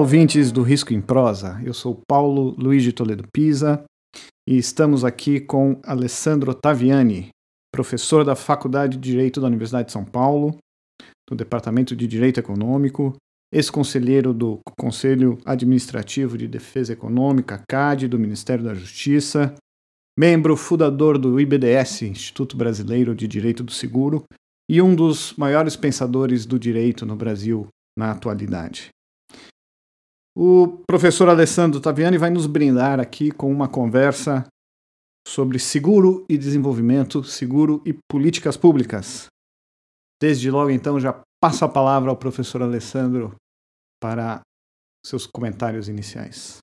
ouvintes do Risco em Prosa. Eu sou Paulo Luiz de Toledo Pisa e estamos aqui com Alessandro Taviani, professor da Faculdade de Direito da Universidade de São Paulo, do Departamento de Direito Econômico, ex-conselheiro do Conselho Administrativo de Defesa Econômica, CAD, do Ministério da Justiça, membro fundador do IBDS, Instituto Brasileiro de Direito do Seguro, e um dos maiores pensadores do direito no Brasil na atualidade. O professor Alessandro Taviani vai nos brindar aqui com uma conversa sobre seguro e desenvolvimento, seguro e políticas públicas. Desde logo, então, já passo a palavra ao professor Alessandro para seus comentários iniciais.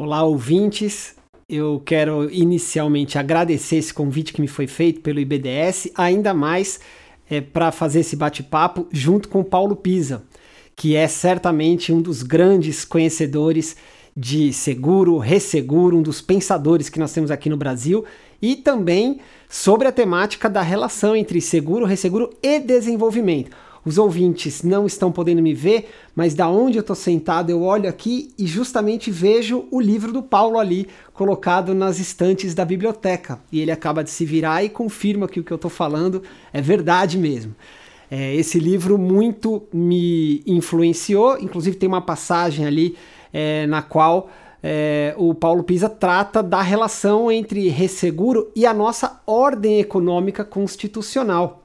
Olá, ouvintes. Eu quero inicialmente agradecer esse convite que me foi feito pelo IBDS, ainda mais é, para fazer esse bate-papo junto com Paulo Pisa que é certamente um dos grandes conhecedores de seguro, resseguro, um dos pensadores que nós temos aqui no Brasil, e também sobre a temática da relação entre seguro, resseguro e desenvolvimento. Os ouvintes não estão podendo me ver, mas da onde eu estou sentado, eu olho aqui e justamente vejo o livro do Paulo ali colocado nas estantes da biblioteca. E ele acaba de se virar e confirma que o que eu estou falando é verdade mesmo. É, esse livro muito me influenciou, inclusive tem uma passagem ali é, na qual é, o Paulo Pisa trata da relação entre resseguro e a nossa ordem econômica constitucional.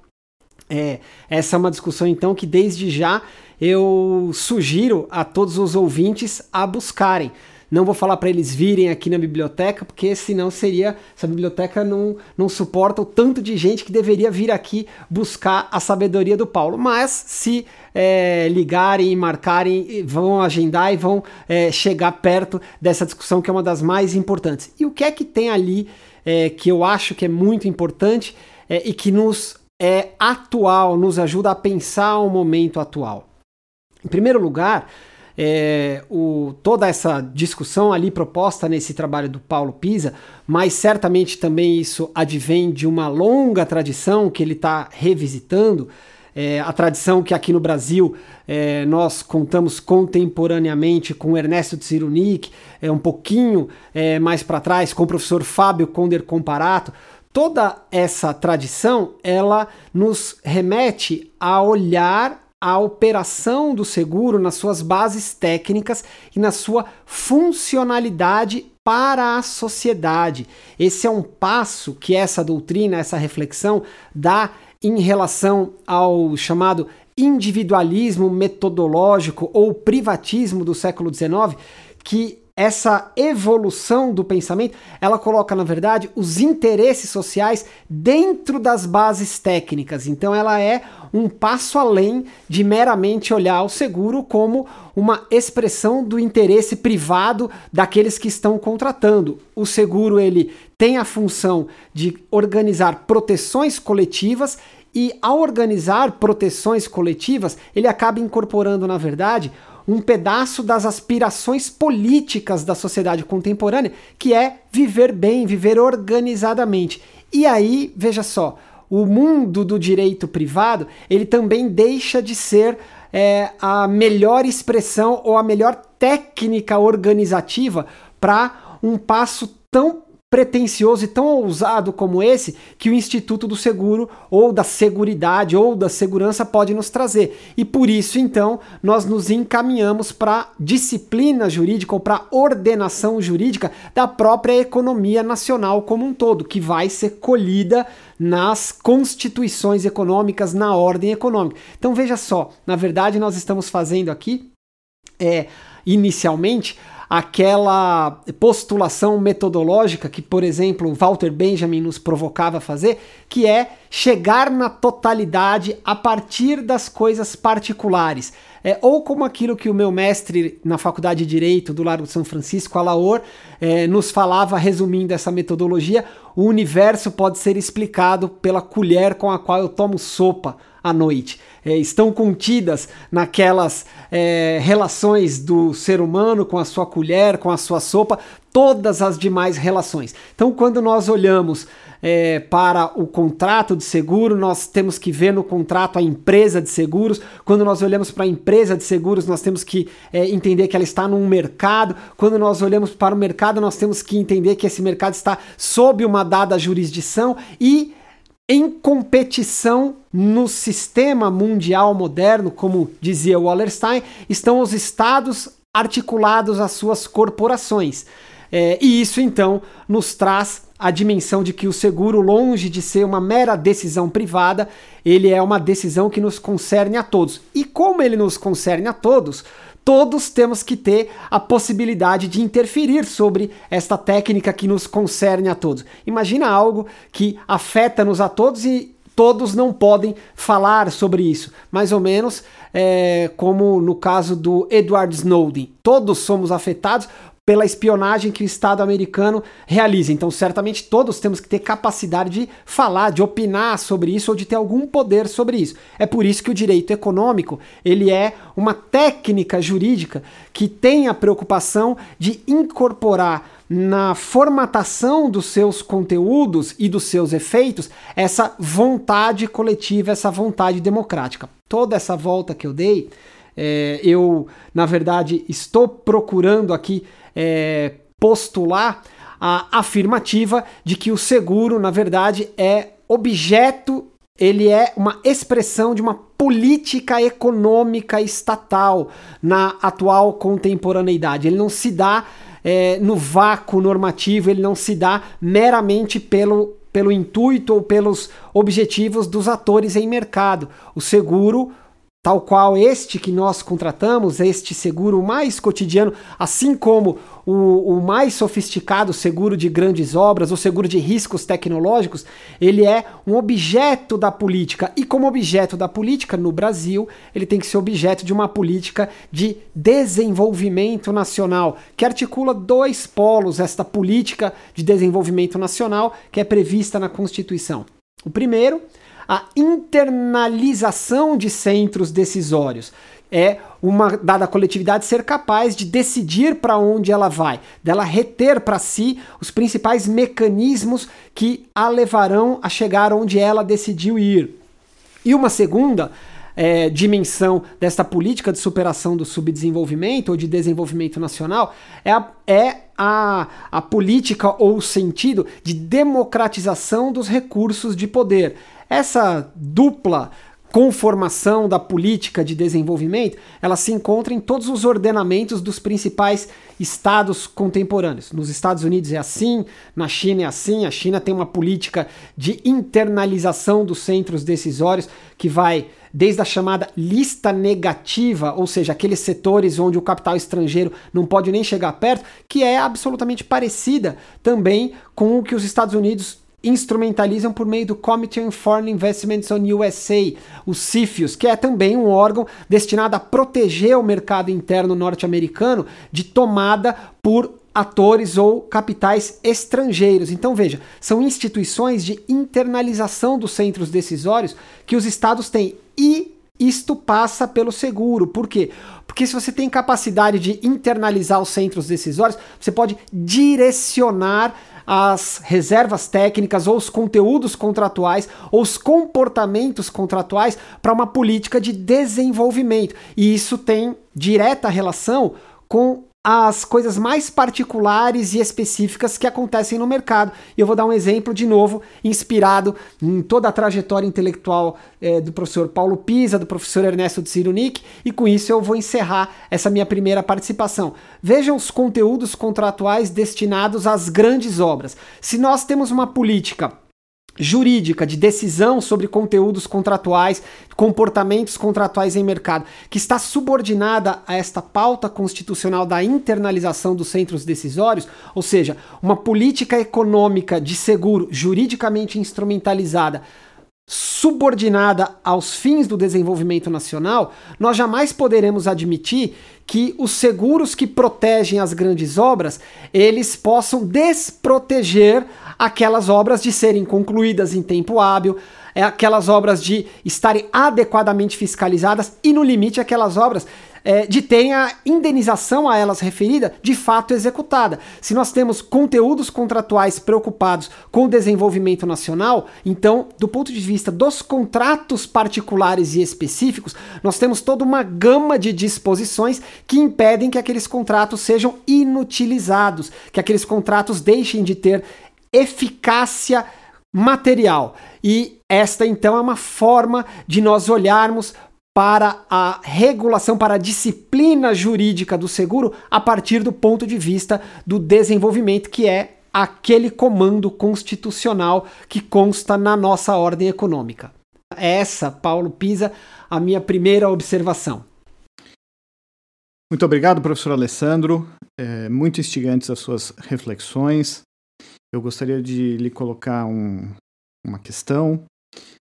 É, essa é uma discussão, então, que desde já eu sugiro a todos os ouvintes a buscarem. Não vou falar para eles virem aqui na biblioteca, porque senão seria. Essa biblioteca não, não suporta o tanto de gente que deveria vir aqui buscar a sabedoria do Paulo. Mas se é, ligarem e marcarem, vão agendar e vão é, chegar perto dessa discussão que é uma das mais importantes. E o que é que tem ali é, que eu acho que é muito importante é, e que nos é atual, nos ajuda a pensar o momento atual? Em primeiro lugar, é, o, toda essa discussão ali proposta nesse trabalho do Paulo Pisa, mas certamente também isso advém de uma longa tradição que ele está revisitando. É, a tradição que aqui no Brasil é, nós contamos contemporaneamente com Ernesto de Cirunic, é, um pouquinho é, mais para trás com o professor Fábio Conder Comparato. Toda essa tradição ela nos remete a olhar a operação do seguro nas suas bases técnicas e na sua funcionalidade para a sociedade. Esse é um passo que essa doutrina, essa reflexão dá em relação ao chamado individualismo metodológico ou privatismo do século XIX, que essa evolução do pensamento, ela coloca, na verdade, os interesses sociais dentro das bases técnicas. Então ela é um passo além de meramente olhar o seguro como uma expressão do interesse privado daqueles que estão contratando. O seguro ele tem a função de organizar proteções coletivas e ao organizar proteções coletivas, ele acaba incorporando, na verdade, um pedaço das aspirações políticas da sociedade contemporânea, que é viver bem, viver organizadamente. E aí, veja só, o mundo do direito privado, ele também deixa de ser é, a melhor expressão ou a melhor técnica organizativa para um passo tão pretensioso e tão ousado como esse que o Instituto do Seguro ou da Seguridade ou da Segurança pode nos trazer. E por isso, então, nós nos encaminhamos para disciplina jurídica ou para ordenação jurídica da própria economia nacional como um todo, que vai ser colhida nas constituições econômicas, na ordem econômica. Então veja só, na verdade nós estamos fazendo aqui é inicialmente aquela postulação metodológica que, por exemplo, Walter Benjamin nos provocava a fazer, que é chegar na totalidade a partir das coisas particulares. É, ou como aquilo que o meu mestre na Faculdade de Direito do Largo de São Francisco, Alaor, é, nos falava, resumindo essa metodologia, o universo pode ser explicado pela colher com a qual eu tomo sopa à noite. É, estão contidas naquelas é, relações do ser humano com a sua colher, com a sua sopa, todas as demais relações. Então, quando nós olhamos é, para o contrato de seguro, nós temos que ver no contrato a empresa de seguros. Quando nós olhamos para a empresa de seguros, nós temos que é, entender que ela está num mercado. Quando nós olhamos para o mercado, nós temos que entender que esse mercado está sob uma dada jurisdição e em competição no sistema mundial moderno, como dizia Wallerstein, estão os estados articulados às suas corporações. É, e isso então nos traz a dimensão de que o seguro, longe de ser uma mera decisão privada, ele é uma decisão que nos concerne a todos. E como ele nos concerne a todos, todos temos que ter a possibilidade de interferir sobre esta técnica que nos concerne a todos. Imagina algo que afeta-nos a todos e todos não podem falar sobre isso. Mais ou menos é, como no caso do Edward Snowden. Todos somos afetados pela espionagem que o Estado americano realiza. Então, certamente todos temos que ter capacidade de falar, de opinar sobre isso ou de ter algum poder sobre isso. É por isso que o direito econômico, ele é uma técnica jurídica que tem a preocupação de incorporar na formatação dos seus conteúdos e dos seus efeitos essa vontade coletiva, essa vontade democrática. Toda essa volta que eu dei, é, eu, na verdade, estou procurando aqui é, postular a afirmativa de que o seguro, na verdade, é objeto, ele é uma expressão de uma política econômica estatal na atual contemporaneidade. Ele não se dá é, no vácuo normativo, ele não se dá meramente pelo, pelo intuito ou pelos objetivos dos atores em mercado. O seguro tal qual este que nós contratamos, este seguro mais cotidiano, assim como o, o, mais sofisticado seguro de grandes obras, o seguro de riscos tecnológicos, ele é um objeto da política. E como objeto da política no Brasil, ele tem que ser objeto de uma política de desenvolvimento nacional, que articula dois polos, esta política de desenvolvimento nacional que é prevista na Constituição. O primeiro a internalização de centros decisórios. É uma dada coletividade ser capaz de decidir para onde ela vai, dela reter para si os principais mecanismos que a levarão a chegar onde ela decidiu ir. E uma segunda é, dimensão desta política de superação do subdesenvolvimento ou de desenvolvimento nacional é a, é a, a política ou o sentido de democratização dos recursos de poder. Essa dupla conformação da política de desenvolvimento, ela se encontra em todos os ordenamentos dos principais estados contemporâneos. Nos Estados Unidos é assim, na China é assim. A China tem uma política de internalização dos centros decisórios que vai desde a chamada lista negativa, ou seja, aqueles setores onde o capital estrangeiro não pode nem chegar perto, que é absolutamente parecida também com o que os Estados Unidos instrumentalizam por meio do Committee on Foreign Investments on USA, o CFIUS, que é também um órgão destinado a proteger o mercado interno norte-americano de tomada por atores ou capitais estrangeiros. Então veja, são instituições de internalização dos centros decisórios que os estados têm e isto passa pelo seguro. Por quê? Porque se você tem capacidade de internalizar os centros decisórios, você pode direcionar as reservas técnicas ou os conteúdos contratuais ou os comportamentos contratuais para uma política de desenvolvimento. E isso tem direta relação com as coisas mais particulares e específicas que acontecem no mercado. E eu vou dar um exemplo de novo, inspirado em toda a trajetória intelectual é, do professor Paulo Pisa, do professor Ernesto de Cirunic, e com isso eu vou encerrar essa minha primeira participação. Vejam os conteúdos contratuais destinados às grandes obras. Se nós temos uma política jurídica de decisão sobre conteúdos contratuais, comportamentos contratuais em mercado, que está subordinada a esta pauta constitucional da internalização dos centros decisórios, ou seja, uma política econômica de seguro juridicamente instrumentalizada subordinada aos fins do desenvolvimento nacional, nós jamais poderemos admitir que os seguros que protegem as grandes obras, eles possam desproteger aquelas obras de serem concluídas em tempo hábil, é aquelas obras de estarem adequadamente fiscalizadas e, no limite, aquelas obras é, de terem a indenização a elas referida de fato executada. Se nós temos conteúdos contratuais preocupados com o desenvolvimento nacional, então, do ponto de vista dos contratos particulares e específicos, nós temos toda uma gama de disposições que impedem que aqueles contratos sejam inutilizados, que aqueles contratos deixem de ter eficácia material. E esta então é uma forma de nós olharmos para a regulação, para a disciplina jurídica do seguro a partir do ponto de vista do desenvolvimento, que é aquele comando constitucional que consta na nossa ordem econômica. Essa, Paulo Pisa, a minha primeira observação. Muito obrigado, professor Alessandro. É, muito instigantes as suas reflexões. Eu gostaria de lhe colocar um, uma questão.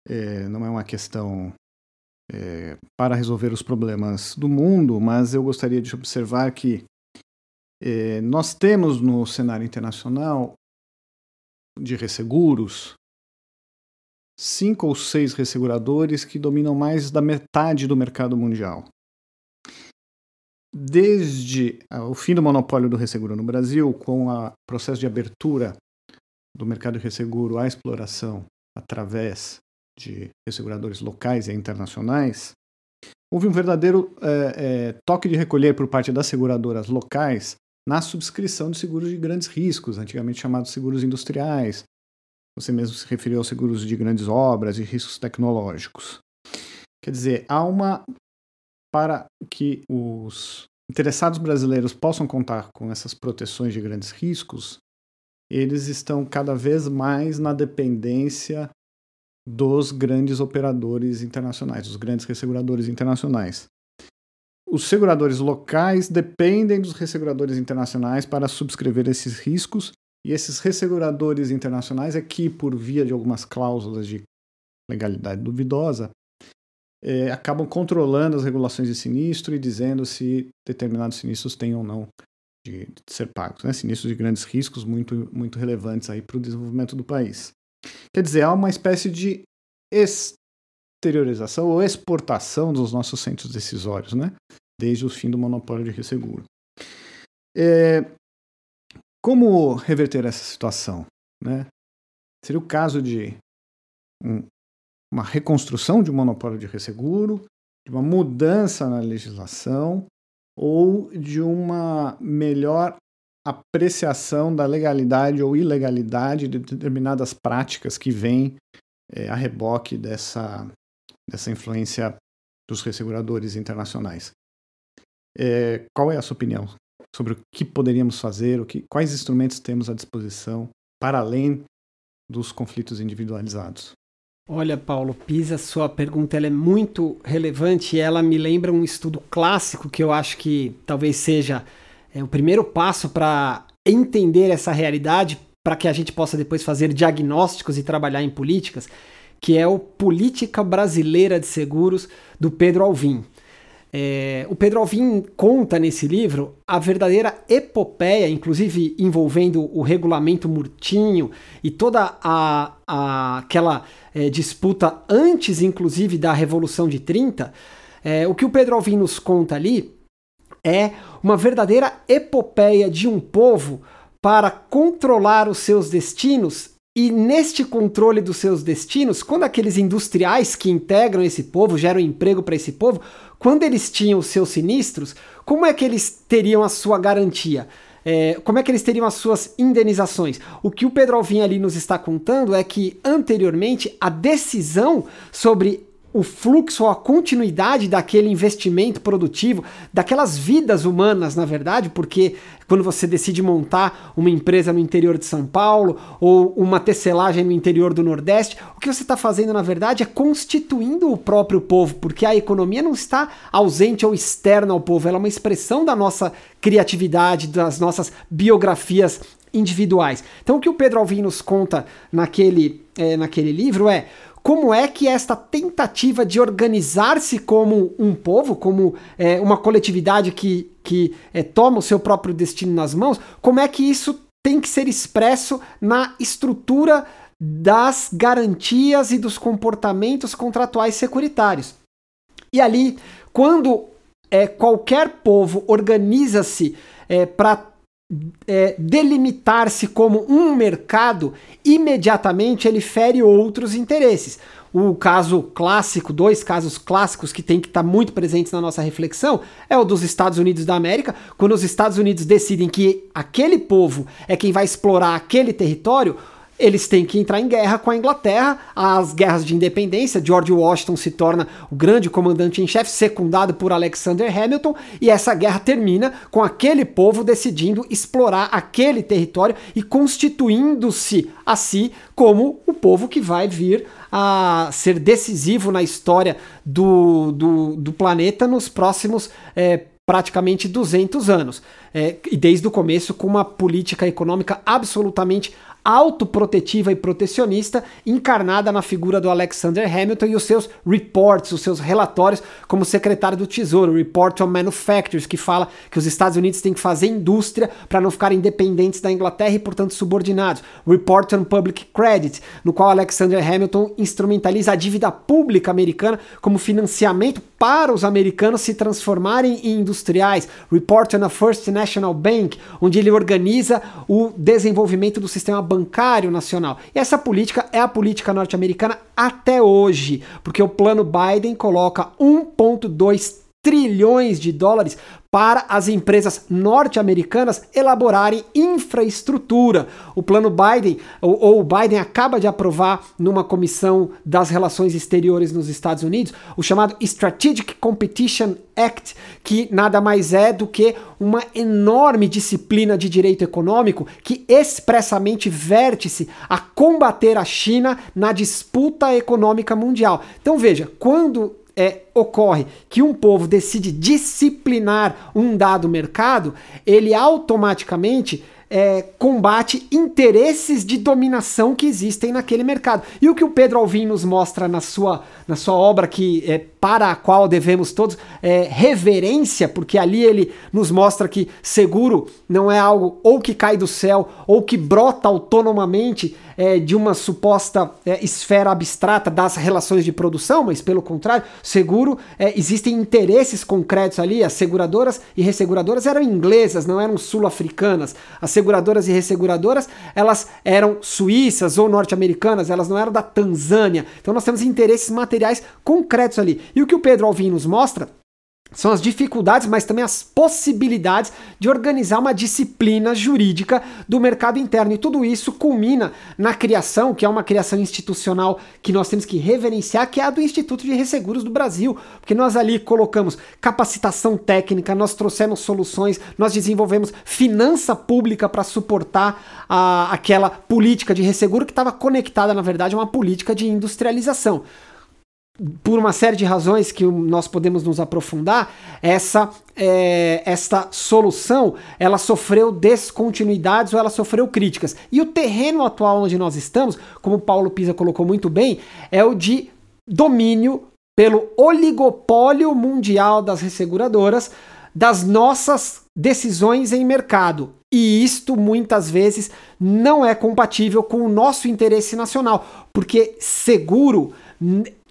É, não é uma questão é, para resolver os problemas do mundo, mas eu gostaria de observar que é, nós temos no cenário internacional de resseguros cinco ou seis resseguradores que dominam mais da metade do mercado mundial. Desde o fim do monopólio do resseguro no Brasil, com o processo de abertura do mercado de resseguro à exploração através de resseguradores locais e internacionais, houve um verdadeiro é, é, toque de recolher por parte das seguradoras locais na subscrição de seguros de grandes riscos, antigamente chamados seguros industriais. Você mesmo se referiu aos seguros de grandes obras e riscos tecnológicos. Quer dizer, há uma. Para que os interessados brasileiros possam contar com essas proteções de grandes riscos, eles estão cada vez mais na dependência dos grandes operadores internacionais, dos grandes resseguradores internacionais. Os seguradores locais dependem dos resseguradores internacionais para subscrever esses riscos, e esses resseguradores internacionais é que, por via de algumas cláusulas de legalidade duvidosa, é, acabam controlando as regulações de sinistro e dizendo se determinados sinistros têm ou não de, de ser pagos. Né? Sinistros de grandes riscos muito, muito relevantes para o desenvolvimento do país. Quer dizer, há uma espécie de exteriorização ou exportação dos nossos centros decisórios, né? desde o fim do monopólio de resseguro. É, como reverter essa situação? Né? Seria o caso de um, uma reconstrução de um monopólio de resseguro, de uma mudança na legislação ou de uma melhor apreciação da legalidade ou ilegalidade de determinadas práticas que vêm é, a reboque dessa, dessa influência dos resseguradores internacionais. É, qual é a sua opinião sobre o que poderíamos fazer, o que, quais instrumentos temos à disposição para além dos conflitos individualizados? Olha, Paulo, Pisa, sua pergunta é muito relevante e ela me lembra um estudo clássico que eu acho que talvez seja é o primeiro passo para entender essa realidade, para que a gente possa depois fazer diagnósticos e trabalhar em políticas, que é o Política Brasileira de Seguros, do Pedro Alvim. É, o Pedro Alvim conta nesse livro a verdadeira epopeia, inclusive envolvendo o regulamento Murtinho e toda a, a aquela é, disputa antes, inclusive, da Revolução de 30. É, o que o Pedro Alvim nos conta ali é uma verdadeira epopeia de um povo para controlar os seus destinos. E neste controle dos seus destinos, quando aqueles industriais que integram esse povo, geram emprego para esse povo, quando eles tinham os seus sinistros, como é que eles teriam a sua garantia? É, como é que eles teriam as suas indenizações? O que o Pedro Alvim ali nos está contando é que anteriormente a decisão sobre o fluxo ou a continuidade daquele investimento produtivo, daquelas vidas humanas, na verdade, porque quando você decide montar uma empresa no interior de São Paulo ou uma tecelagem no interior do Nordeste, o que você está fazendo, na verdade, é constituindo o próprio povo, porque a economia não está ausente ou externa ao povo, ela é uma expressão da nossa criatividade, das nossas biografias individuais. Então, o que o Pedro Alvim nos conta naquele, é, naquele livro é como é que esta tentativa de organizar-se como um povo, como é, uma coletividade que, que é, toma o seu próprio destino nas mãos, como é que isso tem que ser expresso na estrutura das garantias e dos comportamentos contratuais securitários. E ali, quando é, qualquer povo organiza-se é, para é, delimitar-se como um mercado, imediatamente ele fere outros interesses. O caso clássico, dois casos clássicos que tem que estar tá muito presentes na nossa reflexão, é o dos Estados Unidos da América, quando os Estados Unidos decidem que aquele povo é quem vai explorar aquele território, eles têm que entrar em guerra com a Inglaterra. As guerras de independência, George Washington se torna o grande comandante em chefe, secundado por Alexander Hamilton, e essa guerra termina com aquele povo decidindo explorar aquele território e constituindo-se a si como o povo que vai vir a ser decisivo na história do, do, do planeta nos próximos. É, praticamente 200 anos. É, e desde o começo com uma política econômica absolutamente autoprotetiva e protecionista, encarnada na figura do Alexander Hamilton e os seus reports, os seus relatórios como secretário do Tesouro, Report on Manufacturers, que fala que os Estados Unidos têm que fazer indústria para não ficarem independentes da Inglaterra e, portanto, subordinados. Report on Public Credit, no qual Alexander Hamilton instrumentaliza a dívida pública americana como financiamento para os americanos se transformarem em industriais. Report on a First National Bank, onde ele organiza o desenvolvimento do sistema bancário nacional. E essa política é a política norte-americana até hoje, porque o plano Biden coloca 1,2 trilhões de dólares para as empresas norte-americanas elaborarem infraestrutura. O plano Biden, ou, ou, o Biden acaba de aprovar numa comissão das relações exteriores nos Estados Unidos, o chamado Strategic Competition Act, que nada mais é do que uma enorme disciplina de direito econômico que expressamente verte-se a combater a China na disputa econômica mundial. Então veja, quando é, ocorre que um povo decide disciplinar um dado mercado, ele automaticamente é, combate interesses de dominação que existem naquele mercado. E o que o Pedro Alvim nos mostra na sua, na sua obra, que é para a qual devemos todos é, reverência, porque ali ele nos mostra que seguro não é algo ou que cai do céu ou que brota autonomamente é, de uma suposta é, esfera abstrata das relações de produção, mas pelo contrário, seguro é, existem interesses concretos ali. As seguradoras e resseguradoras eram inglesas, não eram sul-africanas. As seguradoras e resseguradoras elas eram suíças ou norte-americanas, elas não eram da Tanzânia. Então nós temos interesses materiais concretos ali. E o que o Pedro Alvim nos mostra são as dificuldades, mas também as possibilidades de organizar uma disciplina jurídica do mercado interno. E tudo isso culmina na criação, que é uma criação institucional que nós temos que reverenciar, que é a do Instituto de Resseguros do Brasil. Porque nós ali colocamos capacitação técnica, nós trouxemos soluções, nós desenvolvemos finança pública para suportar a, aquela política de resseguro que estava conectada, na verdade, a uma política de industrialização por uma série de razões que nós podemos nos aprofundar, essa é, esta solução ela sofreu descontinuidades ou ela sofreu críticas. E o terreno atual onde nós estamos, como Paulo Pisa colocou muito bem, é o de domínio pelo oligopólio mundial das resseguradoras das nossas decisões em mercado. E isto muitas vezes não é compatível com o nosso interesse nacional, porque seguro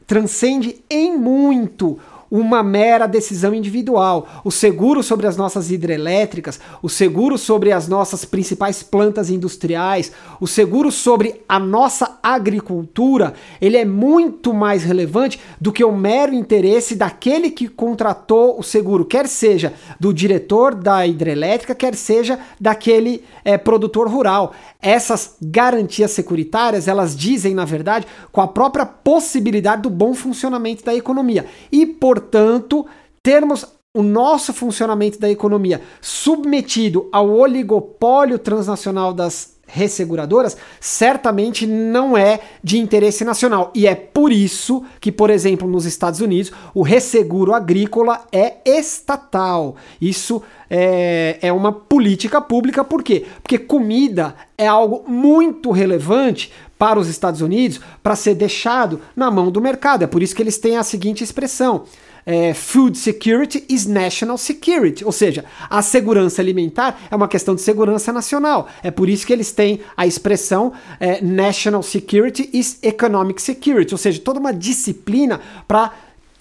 transcende em muito uma mera decisão individual. O seguro sobre as nossas hidrelétricas, o seguro sobre as nossas principais plantas industriais, o seguro sobre a nossa agricultura, ele é muito mais relevante do que o mero interesse daquele que contratou o seguro, quer seja do diretor da hidrelétrica, quer seja daquele é, produtor rural. Essas garantias securitárias, elas dizem, na verdade, com a própria possibilidade do bom funcionamento da economia. E, portanto, termos o nosso funcionamento da economia submetido ao oligopólio transnacional das resseguradoras certamente não é de interesse nacional. E é por isso que, por exemplo, nos Estados Unidos, o resseguro agrícola é estatal. Isso é, é uma política pública, por quê? Porque comida é algo muito relevante para os Estados Unidos para ser deixado na mão do mercado. É por isso que eles têm a seguinte expressão: é, food security is national security, ou seja, a segurança alimentar é uma questão de segurança nacional. É por isso que eles têm a expressão é, national security is economic security, ou seja, toda uma disciplina para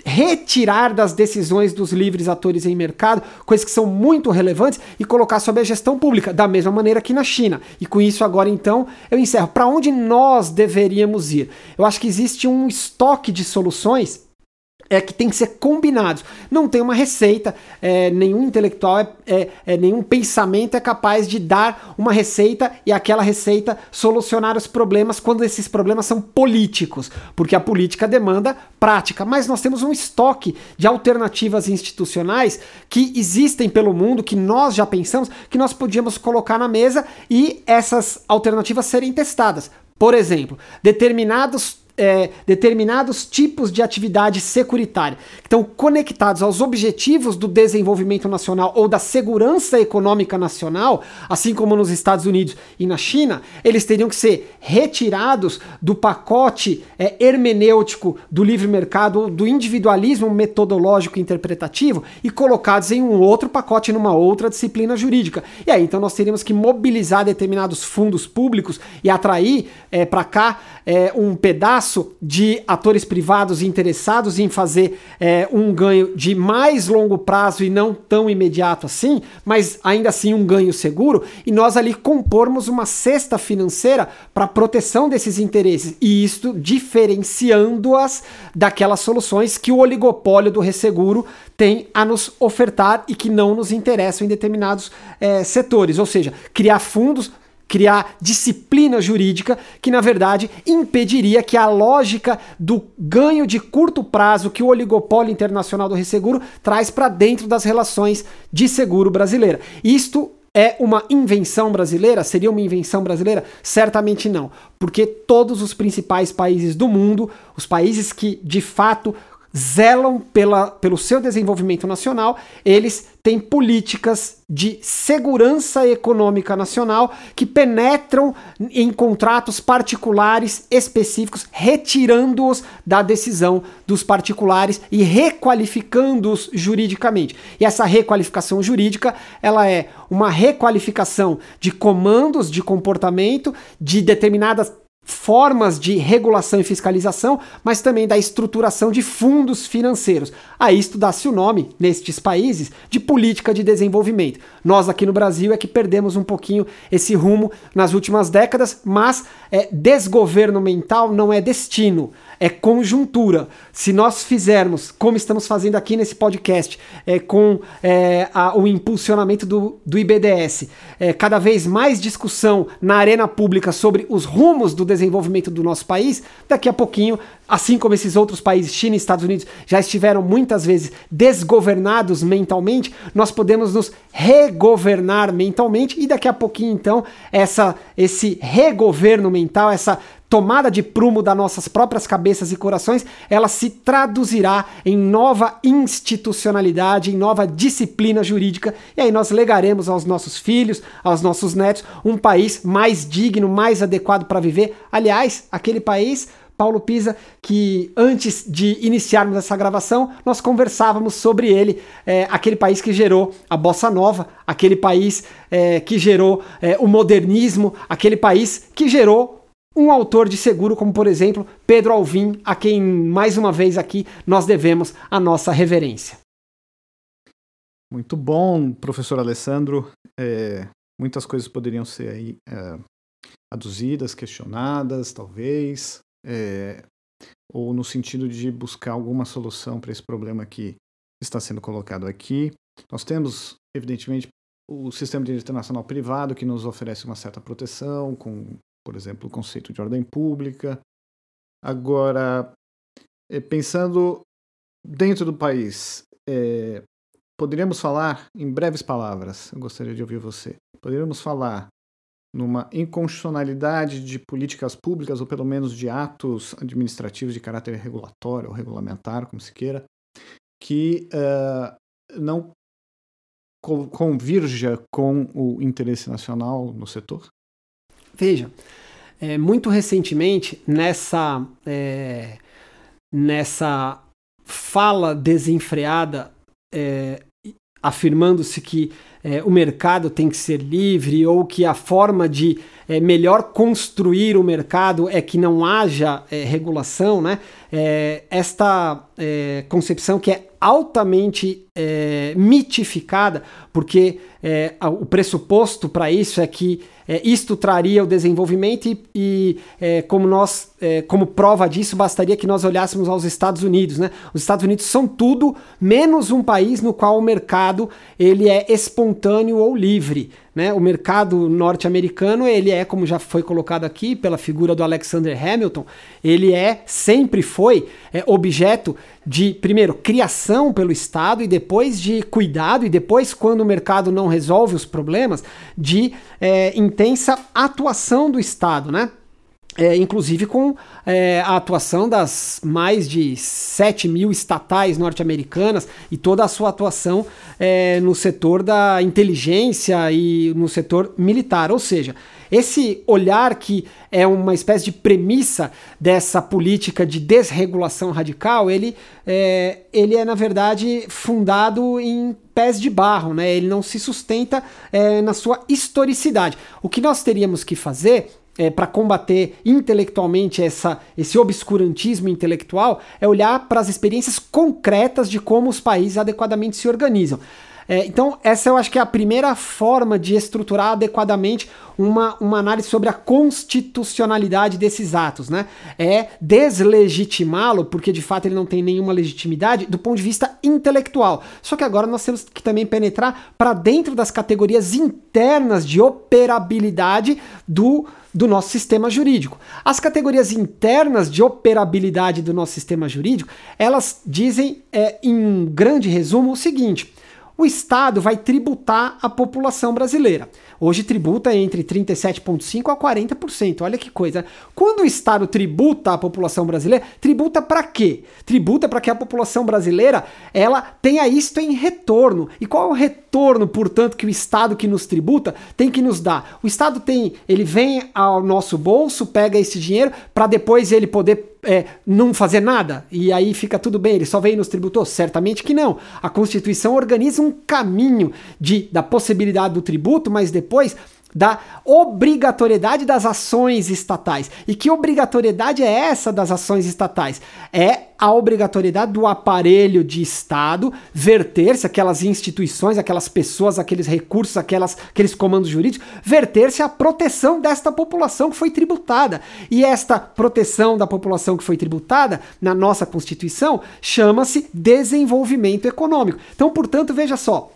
retirar das decisões dos livres atores em mercado coisas que são muito relevantes e colocar sob a gestão pública, da mesma maneira que na China. E com isso agora então eu encerro. Para onde nós deveríamos ir? Eu acho que existe um estoque de soluções é que tem que ser combinados. Não tem uma receita, é, nenhum intelectual, é, é, é, nenhum pensamento é capaz de dar uma receita e aquela receita solucionar os problemas quando esses problemas são políticos, porque a política demanda prática. Mas nós temos um estoque de alternativas institucionais que existem pelo mundo, que nós já pensamos que nós podíamos colocar na mesa e essas alternativas serem testadas. Por exemplo, determinados é, determinados tipos de atividade securitária que estão conectados aos objetivos do desenvolvimento nacional ou da segurança econômica nacional, assim como nos Estados Unidos e na China, eles teriam que ser retirados do pacote é, hermenêutico do livre mercado do individualismo metodológico interpretativo e colocados em um outro pacote numa outra disciplina jurídica. E aí então nós teríamos que mobilizar determinados fundos públicos e atrair é, para cá é, um pedaço de atores privados interessados em fazer é, um ganho de mais longo prazo e não tão imediato assim, mas ainda assim um ganho seguro, e nós ali compormos uma cesta financeira para proteção desses interesses, e isto diferenciando-as daquelas soluções que o oligopólio do resseguro tem a nos ofertar e que não nos interessam em determinados é, setores, ou seja, criar fundos criar disciplina jurídica que, na verdade, impediria que a lógica do ganho de curto prazo que o oligopólio internacional do resseguro traz para dentro das relações de seguro brasileira. Isto é uma invenção brasileira? Seria uma invenção brasileira? Certamente não, porque todos os principais países do mundo, os países que de fato zelam pela, pelo seu desenvolvimento nacional, eles têm políticas de segurança econômica nacional que penetram em contratos particulares específicos, retirando-os da decisão dos particulares e requalificando-os juridicamente. E essa requalificação jurídica, ela é uma requalificação de comandos de comportamento de determinadas formas de regulação e fiscalização, mas também da estruturação de fundos financeiros. A isto dá-se o nome, nestes países, de política de desenvolvimento. Nós aqui no Brasil é que perdemos um pouquinho esse rumo nas últimas décadas, mas é, desgoverno mental não é destino é conjuntura. Se nós fizermos, como estamos fazendo aqui nesse podcast, é, com é, a, o impulsionamento do, do IBDS, é, cada vez mais discussão na arena pública sobre os rumos do desenvolvimento do nosso país, daqui a pouquinho, assim como esses outros países, China e Estados Unidos, já estiveram muitas vezes desgovernados mentalmente, nós podemos nos regovernar mentalmente e daqui a pouquinho, então, essa, esse regoverno mental, essa tomada de prumo das nossas próprias cabeças e corações, ela se traduzirá em nova institucionalidade, em nova disciplina jurídica, e aí nós legaremos aos nossos filhos, aos nossos netos, um país mais digno, mais adequado para viver. Aliás, aquele país Paulo Pisa, que antes de iniciarmos essa gravação, nós conversávamos sobre ele, é, aquele país que gerou a bossa nova, aquele país é, que gerou é, o modernismo, aquele país que gerou um autor de seguro, como por exemplo Pedro Alvim, a quem mais uma vez aqui nós devemos a nossa reverência. Muito bom, professor Alessandro. É, muitas coisas poderiam ser aí é, aduzidas, questionadas, talvez, é, ou no sentido de buscar alguma solução para esse problema que está sendo colocado aqui. Nós temos, evidentemente, o sistema de direito internacional privado que nos oferece uma certa proteção, com por exemplo, o conceito de ordem pública. Agora, eh, pensando dentro do país, é, poderíamos falar, em breves palavras, eu gostaria de ouvir você, poderíamos falar numa inconstitucionalidade de políticas públicas, ou pelo menos de atos administrativos de caráter regulatório ou regulamentar, como se queira, que uh, não convirja com o interesse nacional no setor? Veja, é, muito recentemente, nessa, é, nessa fala desenfreada, é, afirmando-se que é, o mercado tem que ser livre ou que a forma de é, melhor construir o mercado é que não haja é, regulação, né? É, esta é, concepção que é altamente é, mitificada, porque o pressuposto para isso é que isto traria o desenvolvimento e, e como nós, como prova disso, bastaria que nós olhássemos aos Estados Unidos, né? Os Estados Unidos são tudo menos um país no qual o mercado ele é espontâneo ou livre. Né? O mercado norte-americano, ele é, como já foi colocado aqui pela figura do Alexander Hamilton, ele é, sempre foi, é, objeto de, primeiro, criação pelo Estado e depois de cuidado, e depois, quando o mercado não resolve os problemas, de é, intensa atuação do Estado, né? É, inclusive com é, a atuação das mais de 7 mil estatais norte-americanas e toda a sua atuação é, no setor da inteligência e no setor militar. Ou seja, esse olhar que é uma espécie de premissa dessa política de desregulação radical, ele é, ele é na verdade fundado em pés de barro, né? ele não se sustenta é, na sua historicidade. O que nós teríamos que fazer é, para combater intelectualmente essa, esse obscurantismo intelectual é olhar para as experiências concretas de como os países adequadamente se organizam. É, então, essa eu acho que é a primeira forma de estruturar adequadamente uma, uma análise sobre a constitucionalidade desses atos, né? É deslegitimá-lo, porque de fato ele não tem nenhuma legitimidade do ponto de vista intelectual. Só que agora nós temos que também penetrar para dentro das categorias internas de operabilidade do do nosso sistema jurídico. As categorias internas de operabilidade do nosso sistema jurídico, elas dizem, é, em grande resumo, o seguinte: o Estado vai tributar a população brasileira. Hoje tributa entre 37,5% a 40%. Olha que coisa. Quando o Estado tributa a população brasileira, tributa para quê? Tributa para que a população brasileira ela tenha isto em retorno. E qual é o retorno, portanto, que o Estado que nos tributa tem que nos dar? O Estado tem, ele vem ao nosso bolso, pega esse dinheiro para depois ele poder é, não fazer nada e aí fica tudo bem, ele só veio nos tributou? Certamente que não. A Constituição organiza um caminho de, da possibilidade do tributo, mas depois da obrigatoriedade das ações estatais. E que obrigatoriedade é essa das ações estatais? É a obrigatoriedade do aparelho de Estado verter-se, aquelas instituições, aquelas pessoas, aqueles recursos, aquelas, aqueles comandos jurídicos, verter-se à proteção desta população que foi tributada. E esta proteção da população que foi tributada, na nossa Constituição, chama-se desenvolvimento econômico. Então, portanto, veja só,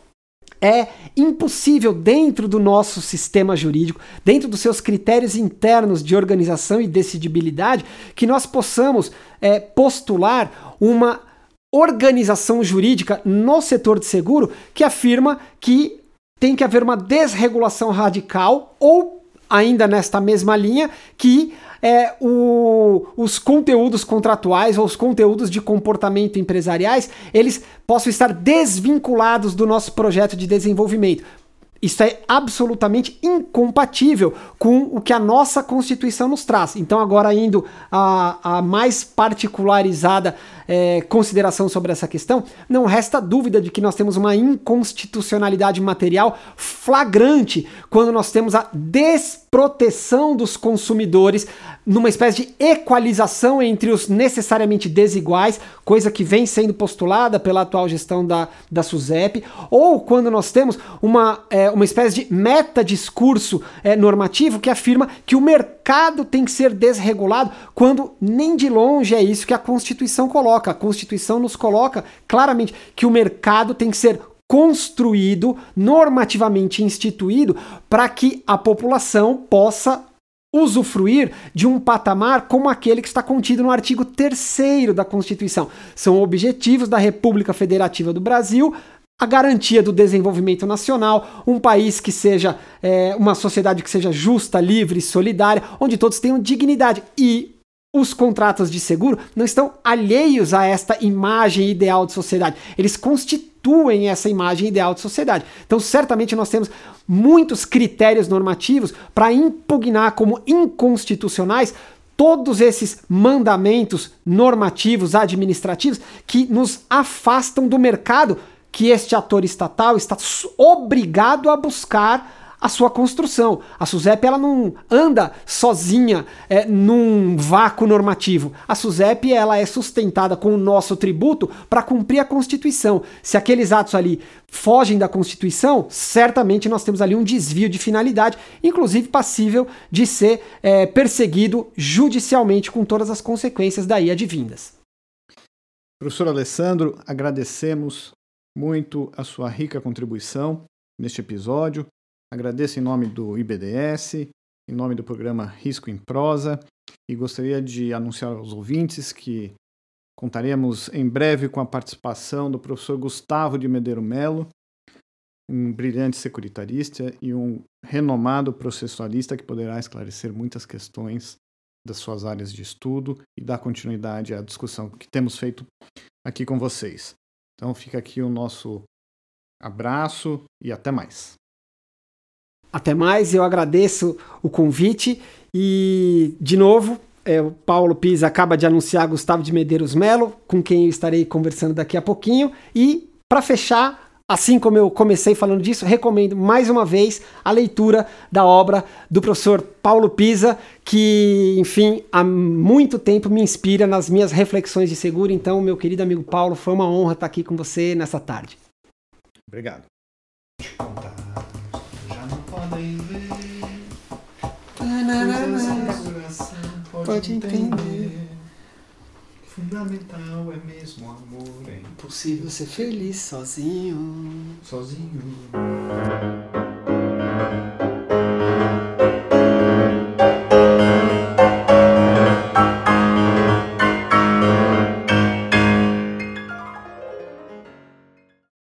é impossível, dentro do nosso sistema jurídico, dentro dos seus critérios internos de organização e decidibilidade, que nós possamos é, postular uma organização jurídica no setor de seguro que afirma que tem que haver uma desregulação radical ou ainda nesta mesma linha que é, o, os conteúdos contratuais ou os conteúdos de comportamento empresariais, eles possam estar desvinculados do nosso projeto de desenvolvimento. Isso é absolutamente incompatível com o que a nossa Constituição nos traz. Então, agora indo a, a mais particularizada é, consideração sobre essa questão, não resta dúvida de que nós temos uma inconstitucionalidade material flagrante quando nós temos a desproteção dos consumidores numa espécie de equalização entre os necessariamente desiguais, coisa que vem sendo postulada pela atual gestão da, da SUSEP, ou quando nós temos uma, é, uma espécie de meta-discurso é, normativo que afirma que o mercado tem que ser desregulado, quando nem de longe é isso que a Constituição coloca. A Constituição nos coloca claramente que o mercado tem que ser construído, normativamente instituído, para que a população possa usufruir de um patamar como aquele que está contido no artigo 3 da Constituição. São objetivos da República Federativa do Brasil. A garantia do desenvolvimento nacional, um país que seja é, uma sociedade que seja justa, livre, solidária, onde todos tenham dignidade. E os contratos de seguro não estão alheios a esta imagem ideal de sociedade. Eles constituem essa imagem ideal de sociedade. Então, certamente nós temos muitos critérios normativos para impugnar como inconstitucionais todos esses mandamentos normativos, administrativos, que nos afastam do mercado que este ator estatal está obrigado a buscar a sua construção. A SUSEP ela não anda sozinha é, num vácuo normativo. A SUSEP ela é sustentada com o nosso tributo para cumprir a Constituição. Se aqueles atos ali fogem da Constituição, certamente nós temos ali um desvio de finalidade, inclusive passível de ser é, perseguido judicialmente com todas as consequências daí advindas. Professor Alessandro, agradecemos muito a sua rica contribuição neste episódio. Agradeço em nome do IBDS, em nome do programa Risco em Prosa, e gostaria de anunciar aos ouvintes que contaremos em breve com a participação do professor Gustavo de Medeiro Melo, um brilhante securitarista e um renomado processualista que poderá esclarecer muitas questões das suas áreas de estudo e dar continuidade à discussão que temos feito aqui com vocês. Então fica aqui o nosso abraço e até mais. Até mais, eu agradeço o convite e, de novo, é, o Paulo Pisa acaba de anunciar Gustavo de Medeiros Melo, com quem eu estarei conversando daqui a pouquinho. E, para fechar, assim como eu comecei falando disso, recomendo mais uma vez a leitura da obra do professor Paulo Pisa, que, enfim, há muito tempo me inspira nas minhas reflexões de seguro. Então, meu querido amigo Paulo, foi uma honra estar aqui com você nessa tarde. Obrigado podem Pode entender. Fundamental é mesmo amor. É impossível ser feliz sozinho. Sozinho.